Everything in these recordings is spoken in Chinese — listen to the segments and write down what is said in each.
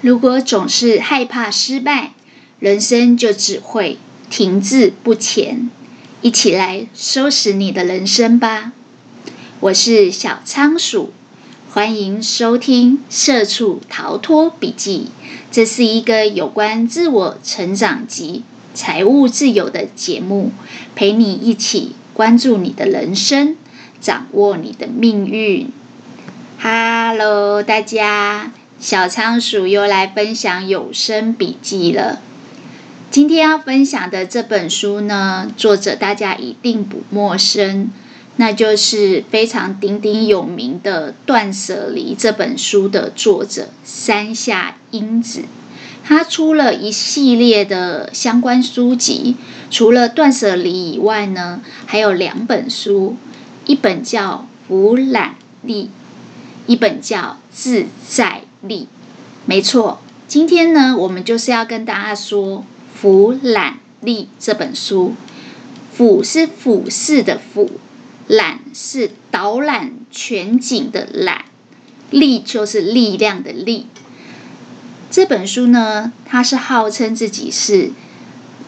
如果总是害怕失败，人生就只会停滞不前。一起来收拾你的人生吧！我是小仓鼠，欢迎收听《社畜逃脱笔记》。这是一个有关自我成长及财务自由的节目，陪你一起关注你的人生，掌握你的命运。Hello，大家。小仓鼠又来分享有声笔记了。今天要分享的这本书呢，作者大家一定不陌生，那就是非常鼎鼎有名的《断舍离》这本书的作者山下英子。他出了一系列的相关书籍，除了《断舍离》以外呢，还有两本书，一本叫《无懒力》，一本叫《自在》。力，没错。今天呢，我们就是要跟大家说《俯懒力》这本书。俯是俯视的俯，懒是导览全景的览，力就是力量的力。这本书呢，它是号称自己是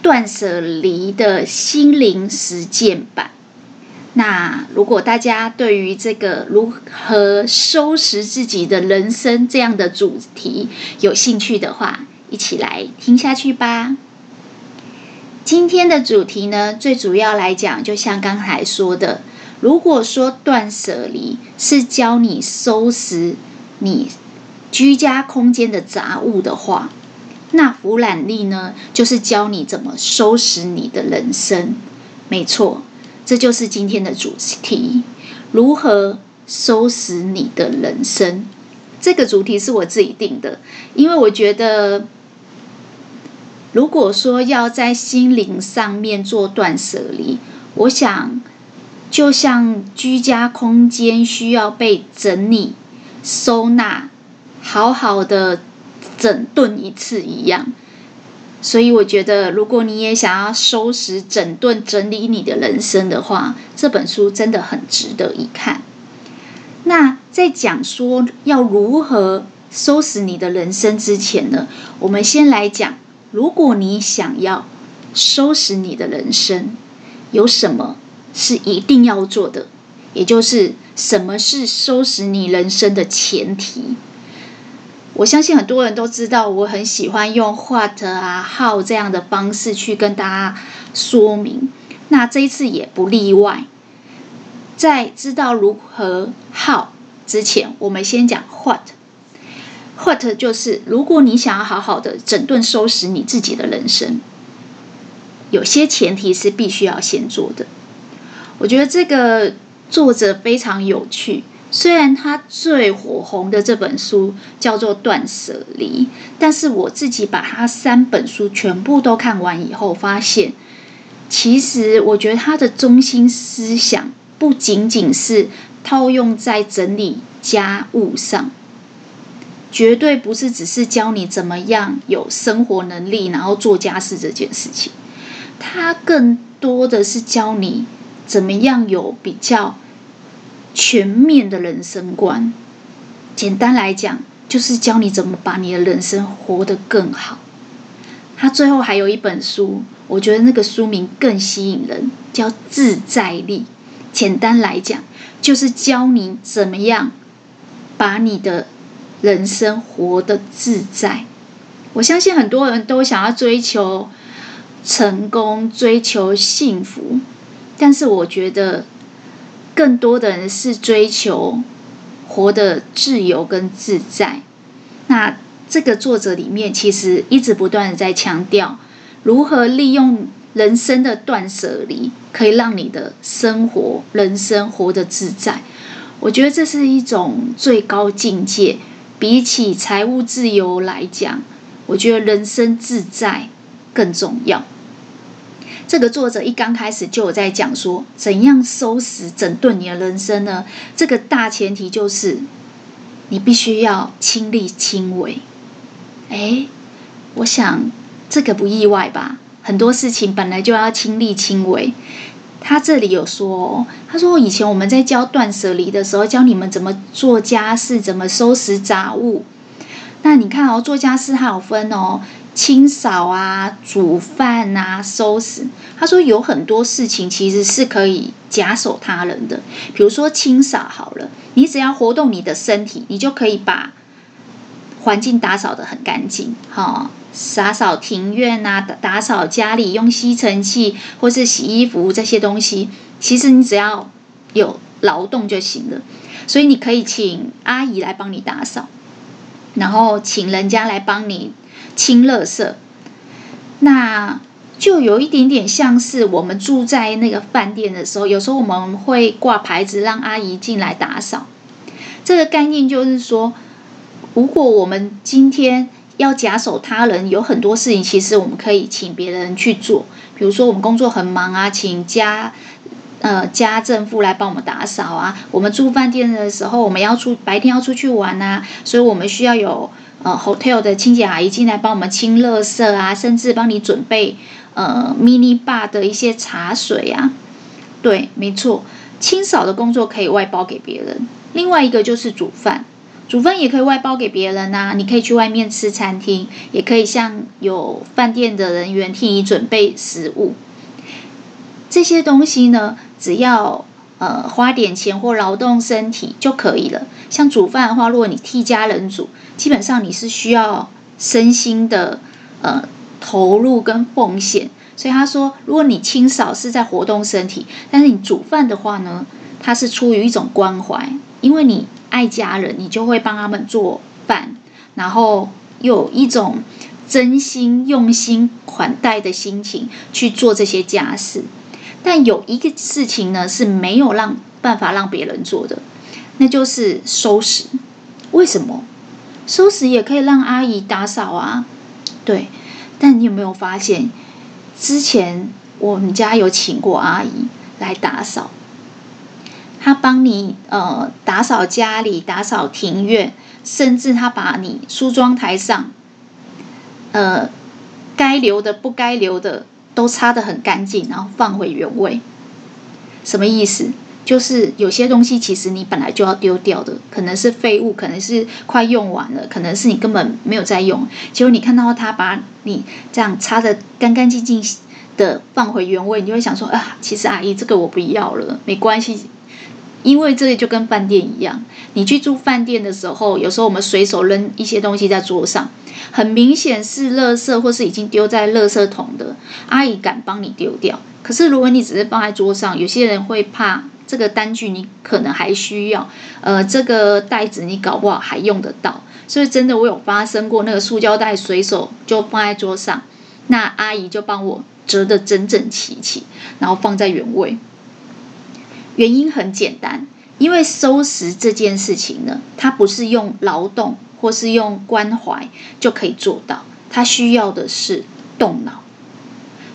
断舍离的心灵实践版。那如果大家对于这个如何收拾自己的人生这样的主题有兴趣的话，一起来听下去吧。今天的主题呢，最主要来讲，就像刚才说的，如果说断舍离是教你收拾你居家空间的杂物的话，那俯懒力呢，就是教你怎么收拾你的人生。没错。这就是今天的主题：如何收拾你的人生。这个主题是我自己定的，因为我觉得，如果说要在心灵上面做断舍离，我想，就像居家空间需要被整理、收纳，好好的整顿一次一样。所以我觉得，如果你也想要收拾、整顿、整理你的人生的话，这本书真的很值得一看。那在讲说要如何收拾你的人生之前呢，我们先来讲，如果你想要收拾你的人生，有什么是一定要做的？也就是什么是收拾你人生的前提？我相信很多人都知道，我很喜欢用 what 啊、how 这样的方式去跟大家说明。那这一次也不例外。在知道如何 how 之前，我们先讲 what。what 就是，如果你想要好好的整顿收拾你自己的人生，有些前提是必须要先做的。我觉得这个作者非常有趣。虽然他最火红的这本书叫做《断舍离》，但是我自己把他三本书全部都看完以后，发现其实我觉得他的中心思想不仅仅是套用在整理家务上，绝对不是只是教你怎么样有生活能力，然后做家事这件事情。他更多的是教你怎么样有比较。全面的人生观，简单来讲，就是教你怎么把你的人生活得更好。他最后还有一本书，我觉得那个书名更吸引人，叫《自在力》。简单来讲，就是教你怎么样把你的人生活得自在。我相信很多人都想要追求成功、追求幸福，但是我觉得。更多的人是追求活得自由跟自在。那这个作者里面其实一直不断的在强调，如何利用人生的断舍离，可以让你的生活、人生活得自在。我觉得这是一种最高境界。比起财务自由来讲，我觉得人生自在更重要。这个作者一刚开始就有在讲说，怎样收拾整顿你的人生呢？这个大前提就是，你必须要亲力亲为。哎，我想这个不意外吧？很多事情本来就要亲力亲为。他这里有说，他说以前我们在教断舍离的时候，教你们怎么做家事，怎么收拾杂物。那你看哦，做家事还有分哦，清扫啊、煮饭啊、收拾。他说有很多事情其实是可以假手他人的，比如说清扫好了，你只要活动你的身体，你就可以把环境打扫得很干净，哈、哦，打扫庭院啊，打扫家里，用吸尘器或是洗衣服这些东西，其实你只要有劳动就行了。所以你可以请阿姨来帮你打扫。然后请人家来帮你清垃圾，那就有一点点像是我们住在那个饭店的时候，有时候我们会挂牌子让阿姨进来打扫。这个概念就是说，如果我们今天要假手他人，有很多事情其实我们可以请别人去做，比如说我们工作很忙啊，请家。呃，家政妇来帮我们打扫啊。我们住饭店的时候，我们要出白天要出去玩啊，所以我们需要有呃 hotel 的清洁阿姨进来帮我们清垃圾啊，甚至帮你准备呃 mini bar 的一些茶水啊。对，没错，清扫的工作可以外包给别人。另外一个就是煮饭，煮饭也可以外包给别人啊。你可以去外面吃餐厅，也可以像有饭店的人员替你准备食物。这些东西呢，只要呃花点钱或劳动身体就可以了。像煮饭的话，如果你替家人煮，基本上你是需要身心的呃投入跟奉献。所以他说，如果你清扫是在活动身体，但是你煮饭的话呢，它是出于一种关怀，因为你爱家人，你就会帮他们做饭，然后有一种真心用心款待的心情去做这些家事。但有一个事情呢，是没有让办法让别人做的，那就是收拾。为什么？收拾也可以让阿姨打扫啊。对，但你有没有发现，之前我们家有请过阿姨来打扫，她帮你呃打扫家里、打扫庭院，甚至她把你梳妆台上呃该留的、不该留的。都擦得很干净，然后放回原位。什么意思？就是有些东西其实你本来就要丢掉的，可能是废物，可能是快用完了，可能是你根本没有在用。结果你看到他把你这样擦得干干净净的放回原位，你就会想说啊，其实阿姨这个我不要了，没关系。因为这里就跟饭店一样，你去住饭店的时候，有时候我们随手扔一些东西在桌上，很明显是垃圾或是已经丢在垃圾桶的，阿姨敢帮你丢掉。可是如果你只是放在桌上，有些人会怕这个单据你可能还需要，呃，这个袋子你搞不好还用得到。所以真的我有发生过，那个塑胶袋随手就放在桌上，那阿姨就帮我折得整整齐齐，然后放在原位。原因很简单，因为收拾这件事情呢，它不是用劳动或是用关怀就可以做到，它需要的是动脑，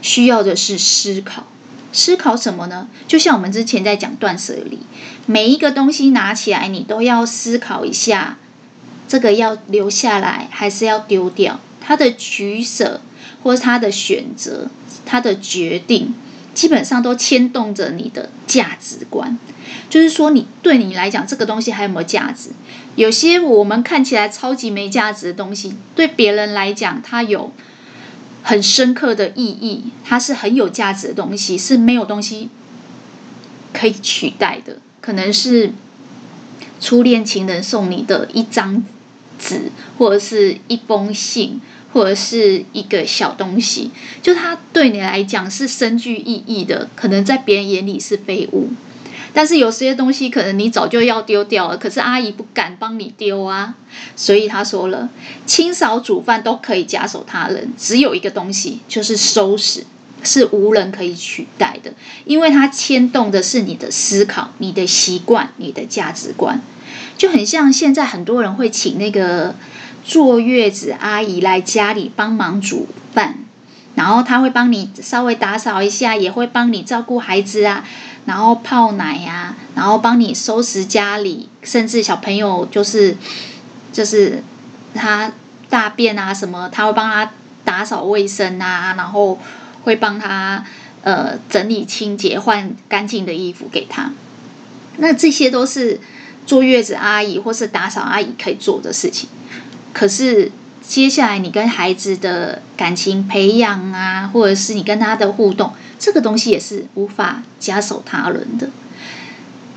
需要的是思考。思考什么呢？就像我们之前在讲断舍离，每一个东西拿起来，你都要思考一下，这个要留下来还是要丢掉？它的取舍，或是它的选择，它的决定。基本上都牵动着你的价值观，就是说，你对你来讲，这个东西还有没有价值？有些我们看起来超级没价值的东西，对别人来讲，它有很深刻的意义，它是很有价值的东西，是没有东西可以取代的。可能是初恋情人送你的一张纸，或者是一封信。或者是一个小东西，就它对你来讲是深具意义的，可能在别人眼里是废物。但是有些东西可能你早就要丢掉了，可是阿姨不敢帮你丢啊。所以他说了，清扫、煮饭都可以假手他人，只有一个东西就是收拾，是无人可以取代的，因为它牵动的是你的思考、你的习惯、你的价值观，就很像现在很多人会请那个。坐月子阿姨来家里帮忙煮饭，然后她会帮你稍微打扫一下，也会帮你照顾孩子啊，然后泡奶呀、啊，然后帮你收拾家里，甚至小朋友就是就是他大便啊什么，他会帮他打扫卫生啊，然后会帮他呃整理清洁，换干净的衣服给他。那这些都是坐月子阿姨或是打扫阿姨可以做的事情。可是接下来你跟孩子的感情培养啊，或者是你跟他的互动，这个东西也是无法假手他人的。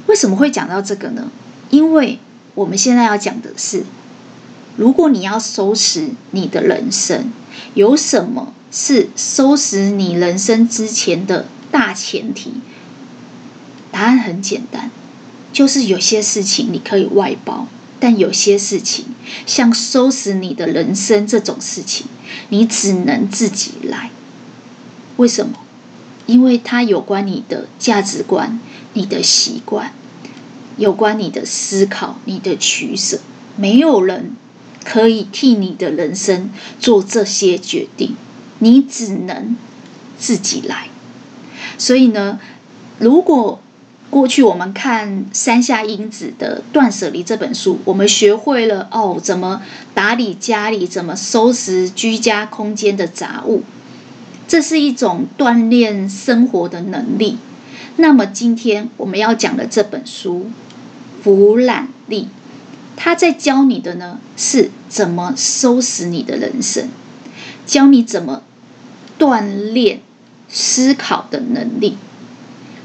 为什么会讲到这个呢？因为我们现在要讲的是，如果你要收拾你的人生，有什么是收拾你人生之前的大前提？答案很简单，就是有些事情你可以外包，但有些事情，像收拾你的人生这种事情，你只能自己来。为什么？因为它有关你的价值观、你的习惯，有关你的思考、你的取舍，没有人可以替你的人生做这些决定，你只能自己来。所以呢，如果过去我们看山下英子的《断舍离》这本书，我们学会了哦，怎么打理家里，怎么收拾居家空间的杂物，这是一种锻炼生活的能力。那么今天我们要讲的这本书《俯览力》，它在教你的呢，是怎么收拾你的人生，教你怎么锻炼思考的能力。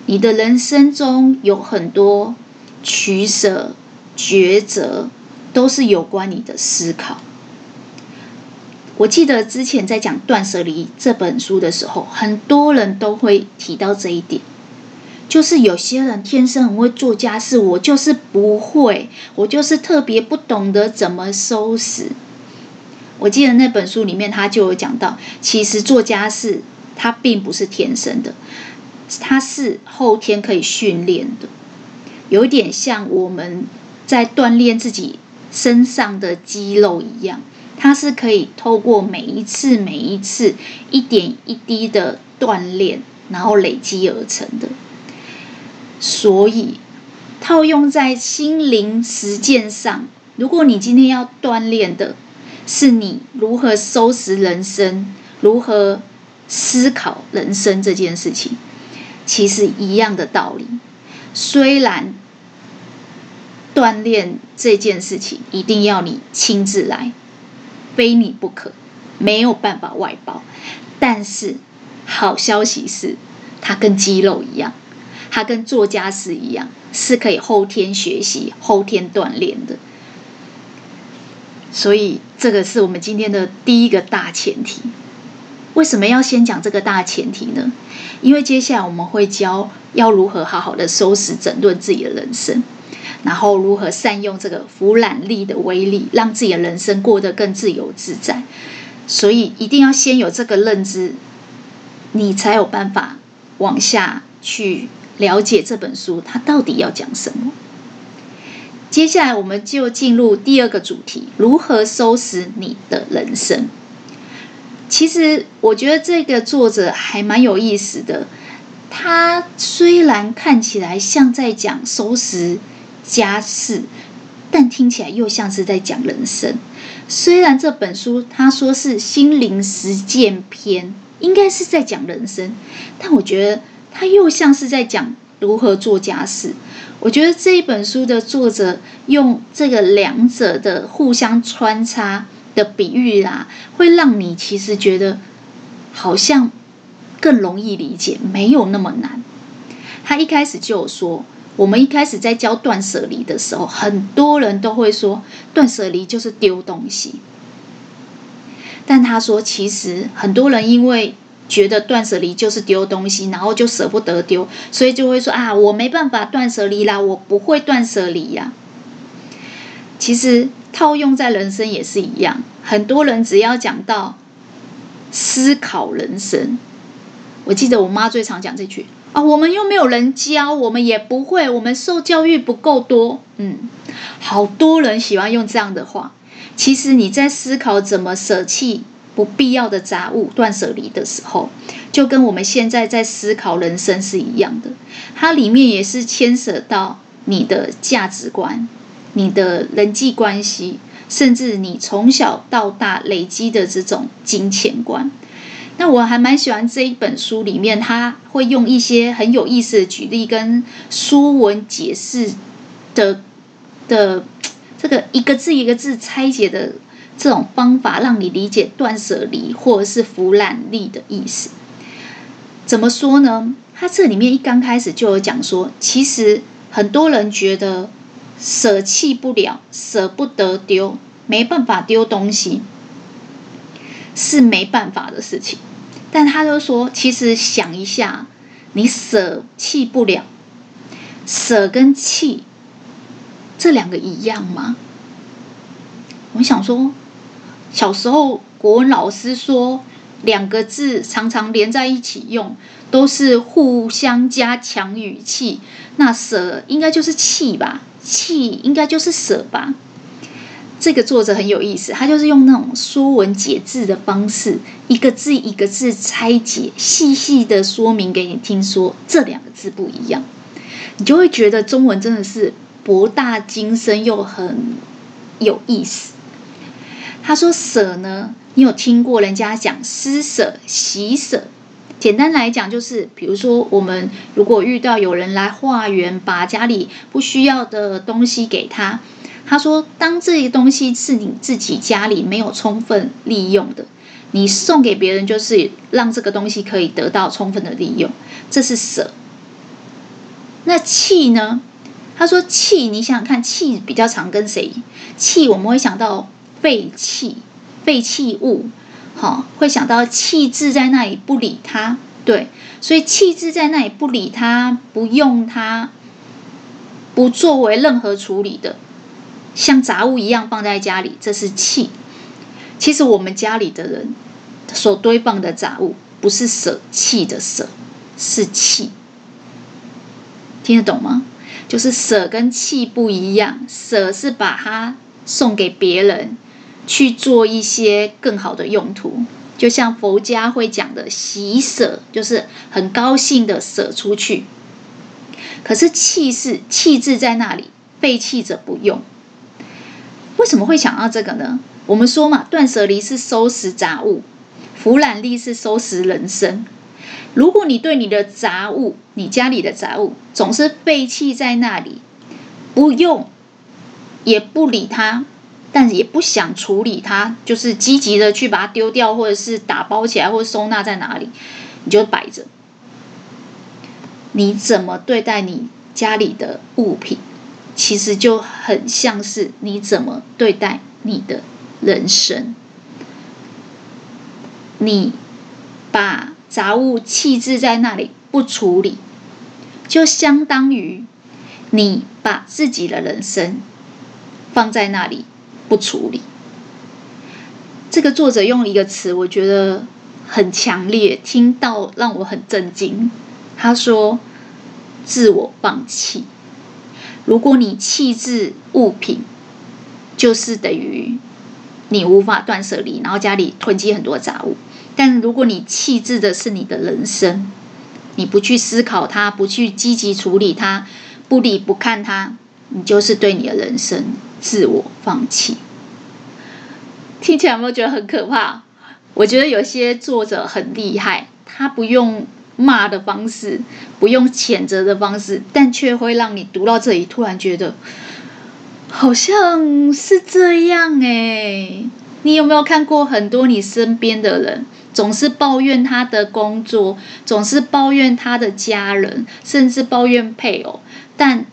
你的人生中有很多取舍、抉择，都是有关你的思考。我记得之前在讲《断舍离》这本书的时候，很多人都会提到这一点，就是有些人天生很会做家事，我就是不会，我就是特别不懂得怎么收拾。我记得那本书里面他就有讲到，其实做家事它并不是天生的。它是后天可以训练的，有点像我们在锻炼自己身上的肌肉一样，它是可以透过每一次、每一次一点一滴的锻炼，然后累积而成的。所以，套用在心灵实践上，如果你今天要锻炼的是你如何收拾人生、如何思考人生这件事情。其实一样的道理，虽然锻炼这件事情一定要你亲自来，非你不可，没有办法外包。但是好消息是，它跟肌肉一样，它跟做家事一样，是可以后天学习、后天锻炼的。所以这个是我们今天的第一个大前提。为什么要先讲这个大前提呢？因为接下来我们会教要如何好好的收拾整顿自己的人生，然后如何善用这个俯览力的威力，让自己的人生过得更自由自在。所以一定要先有这个认知，你才有办法往下去了解这本书它到底要讲什么。接下来我们就进入第二个主题：如何收拾你的人生。其实我觉得这个作者还蛮有意思的。他虽然看起来像在讲收拾家事，但听起来又像是在讲人生。虽然这本书他说是心灵实践篇，应该是在讲人生，但我觉得他又像是在讲如何做家事。我觉得这一本书的作者用这个两者的互相穿插。的比喻啊，会让你其实觉得好像更容易理解，没有那么难。他一开始就有说，我们一开始在教断舍离的时候，很多人都会说断舍离就是丢东西。但他说，其实很多人因为觉得断舍离就是丢东西，然后就舍不得丢，所以就会说啊，我没办法断舍离啦，我不会断舍离呀。其实。套用在人生也是一样，很多人只要讲到思考人生，我记得我妈最常讲这句啊，我们又没有人教，我们也不会，我们受教育不够多。嗯，好多人喜欢用这样的话。其实你在思考怎么舍弃不必要的杂物、断舍离的时候，就跟我们现在在思考人生是一样的，它里面也是牵涉到你的价值观。你的人际关系，甚至你从小到大累积的这种金钱观，那我还蛮喜欢这一本书里面，他会用一些很有意思的举例跟书文解释的的这个一个字一个字拆解的这种方法让你理解断舍离或者是腐烂力的意思。怎么说呢？他这里面一刚开始就有讲说，其实很多人觉得舍弃不了、舍不得丢、没办法丢东西，是没办法的事情。但他就说，其实想一下，你舍弃不了，舍跟弃这两个一样吗？我想说，小时候国文老师说。两个字常常连在一起用，都是互相加强语气。那舍应该就是弃吧，弃应该就是舍吧。这个作者很有意思，他就是用那种说文解字的方式，一个字一个字拆解，细细的说明给你听说，这两个字不一样，你就会觉得中文真的是博大精深又很有意思。他说舍呢？你有听过人家讲施舍、喜舍？简单来讲，就是比如说，我们如果遇到有人来化缘，把家里不需要的东西给他，他说，当这些东西是你自己家里没有充分利用的，你送给别人，就是让这个东西可以得到充分的利用，这是舍。那弃呢？他说弃，你想想看，弃比较常跟谁？弃我们会想到废弃。废弃物，好，会想到弃置在那里不理它，对，所以弃置在那里不理它，不用它，不作为任何处理的，像杂物一样放在家里，这是气。其实我们家里的人所堆放的杂物，不是舍弃的舍，是气。听得懂吗？就是舍跟弃不一样，舍是把它送给别人。去做一些更好的用途，就像佛家会讲的“喜舍”，就是很高兴的舍出去。可是气是气质在那里，废弃者不用。为什么会想到这个呢？我们说嘛，断舍离是收拾杂物，俯瞰力是收拾人生。如果你对你的杂物，你家里的杂物总是废弃在那里，不用，也不理它。但也不想处理它，就是积极的去把它丢掉，或者是打包起来，或者收纳在哪里，你就摆着。你怎么对待你家里的物品，其实就很像是你怎么对待你的人生。你把杂物弃置在那里不处理，就相当于你把自己的人生放在那里。不处理。这个作者用了一个词，我觉得很强烈，听到让我很震惊。他说：“自我放弃。”如果你弃置物品，就是等于你无法断舍离，然后家里囤积很多杂物。但如果你弃置的是你的人生，你不去思考它，不去积极处理它，不理不看它，你就是对你的人生。自我放弃，听起来有没有觉得很可怕？我觉得有些作者很厉害，他不用骂的方式，不用谴责的方式，但却会让你读到这里，突然觉得好像是这样哎。你有没有看过很多你身边的人，总是抱怨他的工作，总是抱怨他的家人，甚至抱怨配偶，但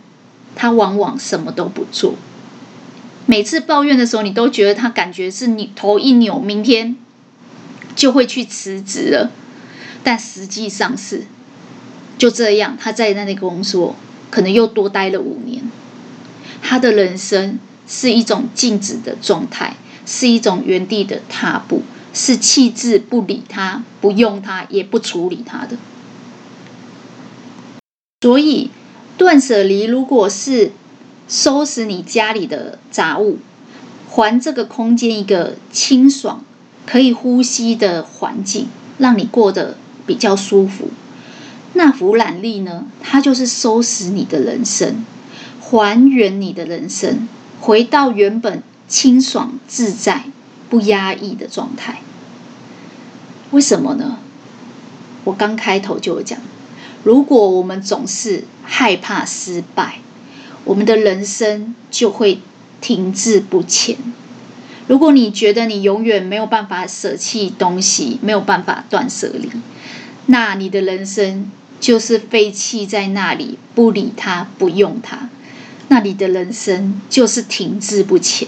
他往往什么都不做。每次抱怨的时候，你都觉得他感觉是你头一扭，明天就会去辞职了。但实际上是就这样，他在那里工作，可能又多待了五年。他的人生是一种静止的状态，是一种原地的踏步，是弃置不理他、不用他、也不处理他的。所以，断舍离如果是。收拾你家里的杂物，还这个空间一个清爽、可以呼吸的环境，让你过得比较舒服。那俯瞰力呢？它就是收拾你的人生，还原你的人生，回到原本清爽自在、不压抑的状态。为什么呢？我刚开头就有讲，如果我们总是害怕失败。我们的人生就会停滞不前。如果你觉得你永远没有办法舍弃东西，没有办法断舍离，那你的人生就是废弃在那里，不理它，不用它，那你的人生就是停滞不前。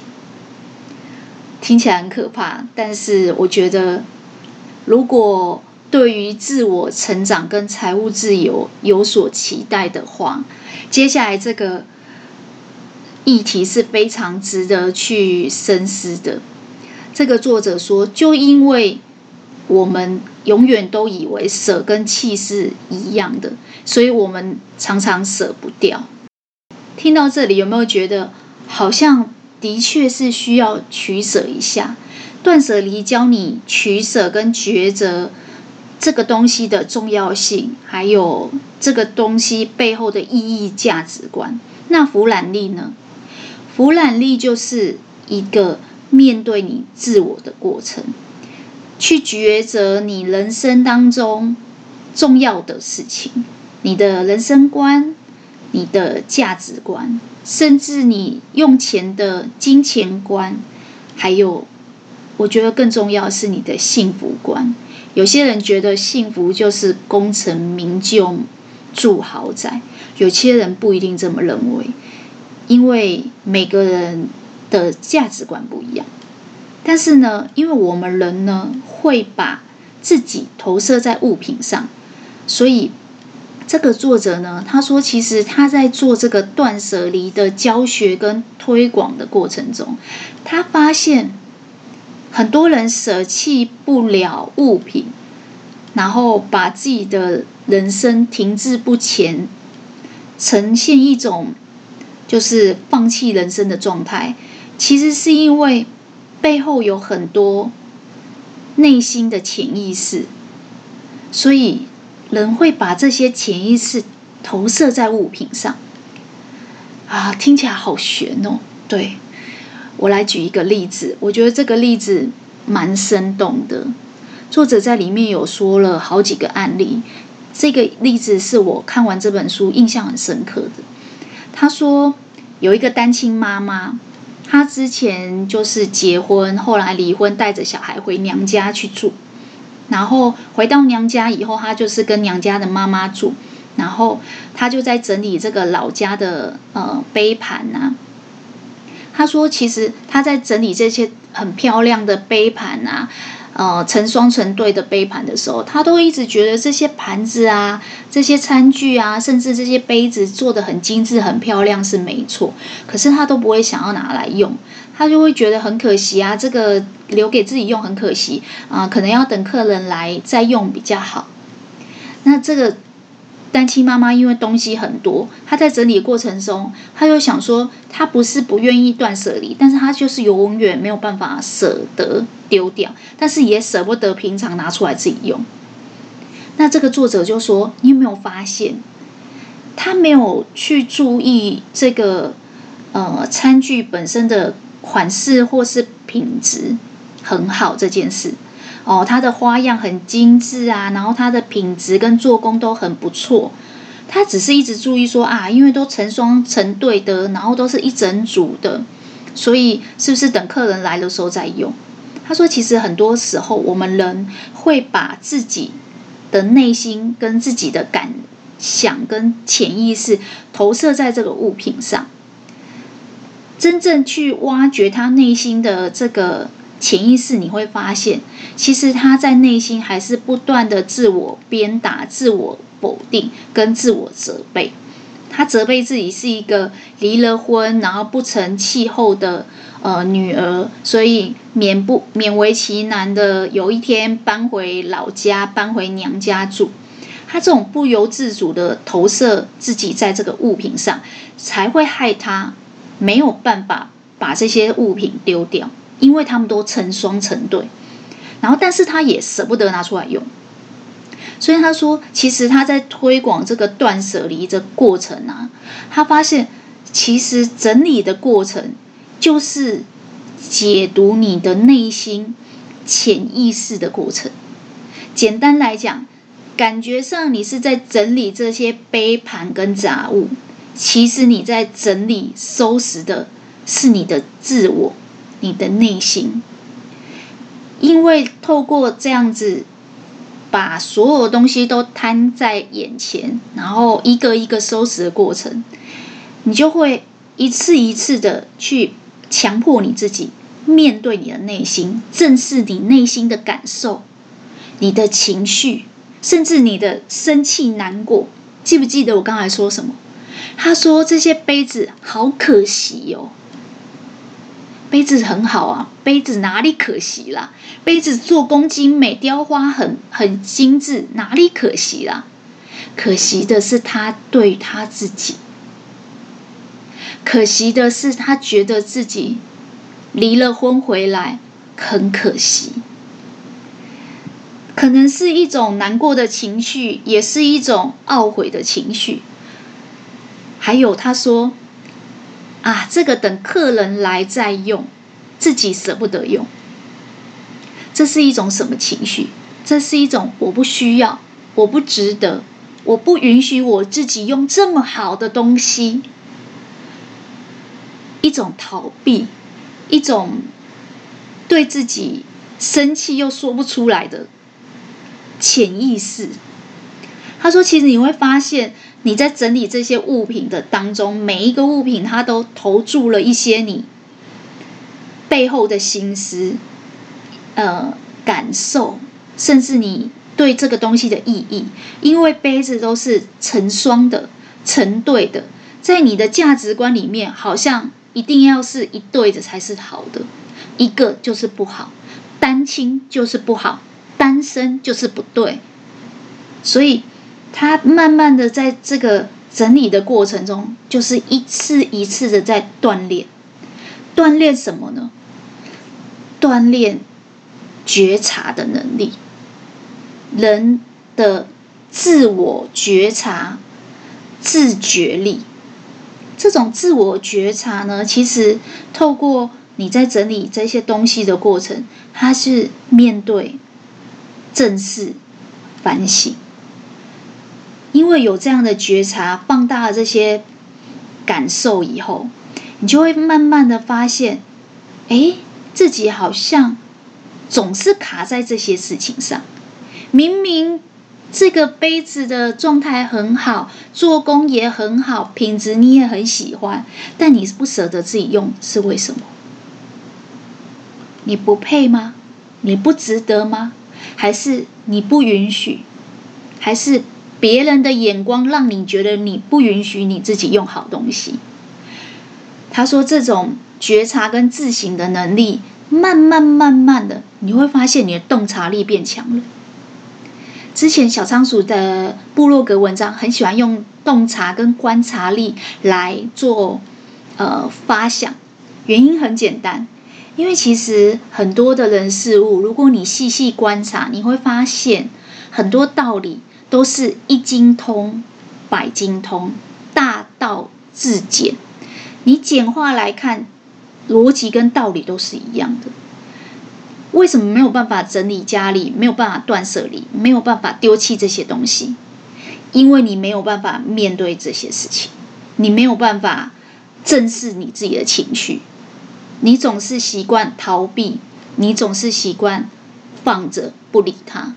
听起来很可怕，但是我觉得，如果对于自我成长跟财务自由有所期待的话，接下来这个。议题是非常值得去深思的。这个作者说，就因为我们永远都以为舍跟弃是一样的，所以我们常常舍不掉。听到这里，有没有觉得好像的确是需要取舍一下？断舍离教你取舍跟抉择这个东西的重要性，还有这个东西背后的意义、价值观。那俯览力呢？俯览力就是一个面对你自我的过程，去抉择你人生当中重要的事情，你的人生观、你的价值观，甚至你用钱的金钱观，还有，我觉得更重要是你的幸福观。有些人觉得幸福就是功成名就、住豪宅，有些人不一定这么认为。因为每个人的价值观不一样，但是呢，因为我们人呢会把自己投射在物品上，所以这个作者呢，他说，其实他在做这个断舍离的教学跟推广的过程中，他发现很多人舍弃不了物品，然后把自己的人生停滞不前，呈现一种。就是放弃人生的状态，其实是因为背后有很多内心的潜意识，所以人会把这些潜意识投射在物品上。啊，听起来好玄哦。对，我来举一个例子，我觉得这个例子蛮生动的。作者在里面有说了好几个案例，这个例子是我看完这本书印象很深刻的。他说。有一个单亲妈妈，她之前就是结婚，后来离婚，带着小孩回娘家去住。然后回到娘家以后，她就是跟娘家的妈妈住。然后她就在整理这个老家的呃杯盘呐、啊。她说，其实她在整理这些很漂亮的杯盘啊。呃，成双成对的杯盘的时候，他都一直觉得这些盘子啊、这些餐具啊，甚至这些杯子做的很精致、很漂亮是没错，可是他都不会想要拿来用，他就会觉得很可惜啊，这个留给自己用很可惜啊，可能要等客人来再用比较好。那这个。单亲妈妈因为东西很多，她在整理过程中，她又想说，她不是不愿意断舍离，但是她就是永远没有办法舍得丢掉，但是也舍不得平常拿出来自己用。那这个作者就说：“你有没有发现，他没有去注意这个呃餐具本身的款式或是品质很好这件事？”哦，它的花样很精致啊，然后它的品质跟做工都很不错。他只是一直注意说啊，因为都成双成对的，然后都是一整组的，所以是不是等客人来的时候再用？他说，其实很多时候我们人会把自己的内心跟自己的感想跟潜意识投射在这个物品上，真正去挖掘他内心的这个。潜意识你会发现，其实他在内心还是不断的自我鞭打、自我否定跟自我责备。他责备自己是一个离了婚，然后不成气候的呃女儿，所以勉不勉为其难的有一天搬回老家，搬回娘家住。他这种不由自主的投射自己在这个物品上，才会害他没有办法把这些物品丢掉。因为他们都成双成对，然后但是他也舍不得拿出来用，所以他说，其实他在推广这个断舍离这过程啊，他发现其实整理的过程就是解读你的内心潜意识的过程。简单来讲，感觉上你是在整理这些杯盘跟杂物，其实你在整理收拾的是你的自我。你的内心。因为透过这样子，把所有东西都摊在眼前，然后一个一个收拾的过程，你就会一次一次的去强迫你自己面对你的内心，正视你内心的感受、你的情绪，甚至你的生气、难过。记不记得我刚才说什么？他说这些杯子好可惜哦。杯子很好啊，杯子哪里可惜啦？杯子做工精美，雕花很很精致，哪里可惜啦？可惜的是他对他自己，可惜的是他觉得自己离了婚回来很可惜，可能是一种难过的情绪，也是一种懊悔的情绪。还有他说。啊，这个等客人来再用，自己舍不得用，这是一种什么情绪？这是一种我不需要，我不值得，我不允许我自己用这么好的东西，一种逃避，一种对自己生气又说不出来的潜意识。他说：“其实你会发现。”你在整理这些物品的当中，每一个物品它都投注了一些你背后的心思、呃感受，甚至你对这个东西的意义。因为杯子都是成双的、成对的，在你的价值观里面，好像一定要是一对的才是好的，一个就是不好，单亲就是不好，单身就是不对，所以。他慢慢的在这个整理的过程中，就是一次一次的在锻炼，锻炼什么呢？锻炼觉察的能力，人的自我觉察、自觉力。这种自我觉察呢，其实透过你在整理这些东西的过程，它是面对、正视、反省。因为有这样的觉察，放大了这些感受以后，你就会慢慢的发现，哎，自己好像总是卡在这些事情上。明明这个杯子的状态很好，做工也很好，品质你也很喜欢，但你不舍得自己用，是为什么？你不配吗？你不值得吗？还是你不允许？还是？别人的眼光让你觉得你不允许你自己用好东西。他说：“这种觉察跟自省的能力，慢慢慢慢的，你会发现你的洞察力变强了。之前小仓鼠的部落格文章很喜欢用洞察跟观察力来做呃发想，原因很简单，因为其实很多的人事物，如果你细细观察，你会发现很多道理。”都是一精通，百精通，大道至简。你简化来看，逻辑跟道理都是一样的。为什么没有办法整理家里？没有办法断舍离？没有办法丢弃这些东西？因为你没有办法面对这些事情，你没有办法正视你自己的情绪，你总是习惯逃避，你总是习惯放着不理它，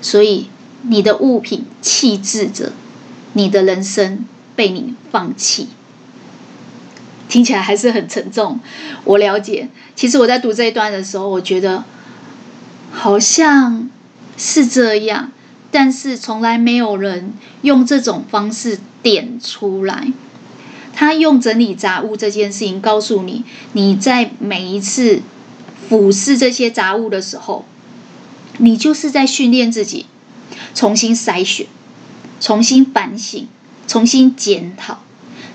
所以。你的物品弃置着，你的人生被你放弃，听起来还是很沉重。我了解，其实我在读这一段的时候，我觉得好像是这样，但是从来没有人用这种方式点出来。他用整理杂物这件事情告诉你，你在每一次俯视这些杂物的时候，你就是在训练自己。重新筛选，重新反省，重新检讨。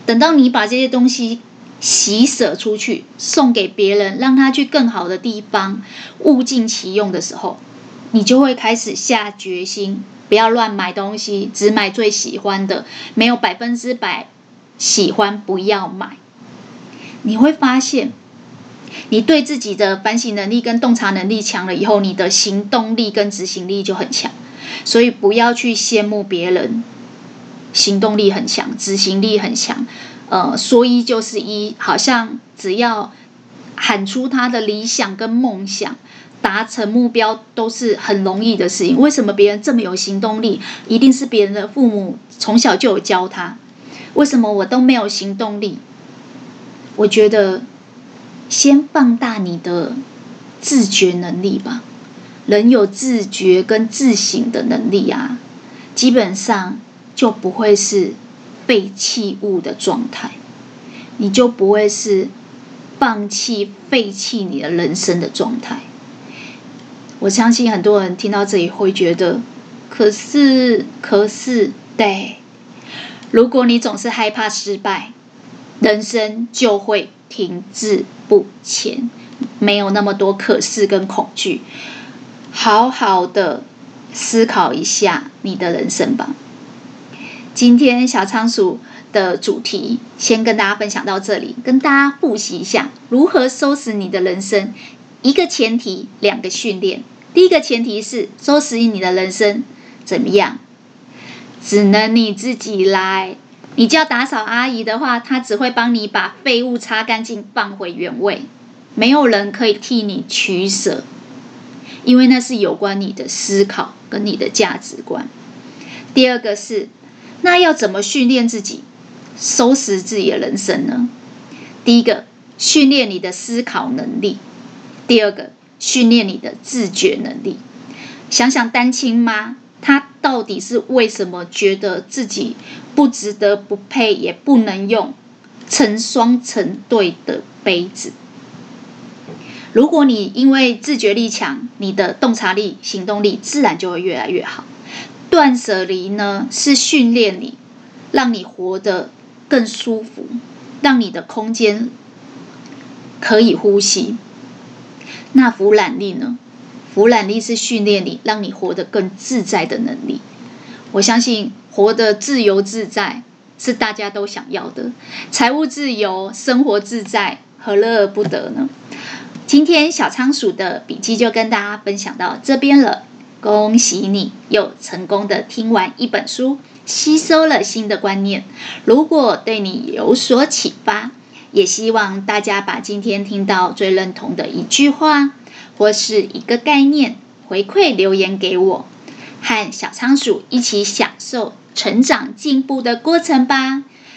等到你把这些东西洗舍出去，送给别人，让他去更好的地方，物尽其用的时候，你就会开始下决心，不要乱买东西，只买最喜欢的，没有百分之百喜欢，不要买。你会发现，你对自己的反省能力跟洞察能力强了以后，你的行动力跟执行力就很强。所以不要去羡慕别人，行动力很强，执行力很强，呃，说一就是一，好像只要喊出他的理想跟梦想，达成目标都是很容易的事情。为什么别人这么有行动力？一定是别人的父母从小就有教他。为什么我都没有行动力？我觉得先放大你的自觉能力吧。人有自觉跟自省的能力啊，基本上就不会是被弃物的状态，你就不会是放弃废弃你的人生的状态。我相信很多人听到这里会觉得，可是，可是，对，如果你总是害怕失败，人生就会停滞不前，没有那么多可是跟恐惧。好好的思考一下你的人生吧。今天小仓鼠的主题先跟大家分享到这里，跟大家复习一下如何收拾你的人生。一个前提，两个训练。第一个前提是收拾你的人生怎么样？只能你自己来。你叫打扫阿姨的话，她只会帮你把废物擦干净，放回原位。没有人可以替你取舍。因为那是有关你的思考跟你的价值观。第二个是，那要怎么训练自己收拾自己的人生呢？第一个，训练你的思考能力；第二个，训练你的自觉能力。想想单亲妈，她到底是为什么觉得自己不值得、不配、也不能用成双成对的杯子？如果你因为自觉力强，你的洞察力、行动力自然就会越来越好。断舍离呢，是训练你，让你活得更舒服，让你的空间可以呼吸。那俯瞰力呢？俯瞰力是训练你，让你活得更自在的能力。我相信活得自由自在是大家都想要的，财务自由、生活自在，何乐而不得呢？今天小仓鼠的笔记就跟大家分享到这边了。恭喜你又成功的听完一本书，吸收了新的观念。如果对你有所启发，也希望大家把今天听到最认同的一句话或是一个概念回馈留言给我，和小仓鼠一起享受成长进步的过程吧。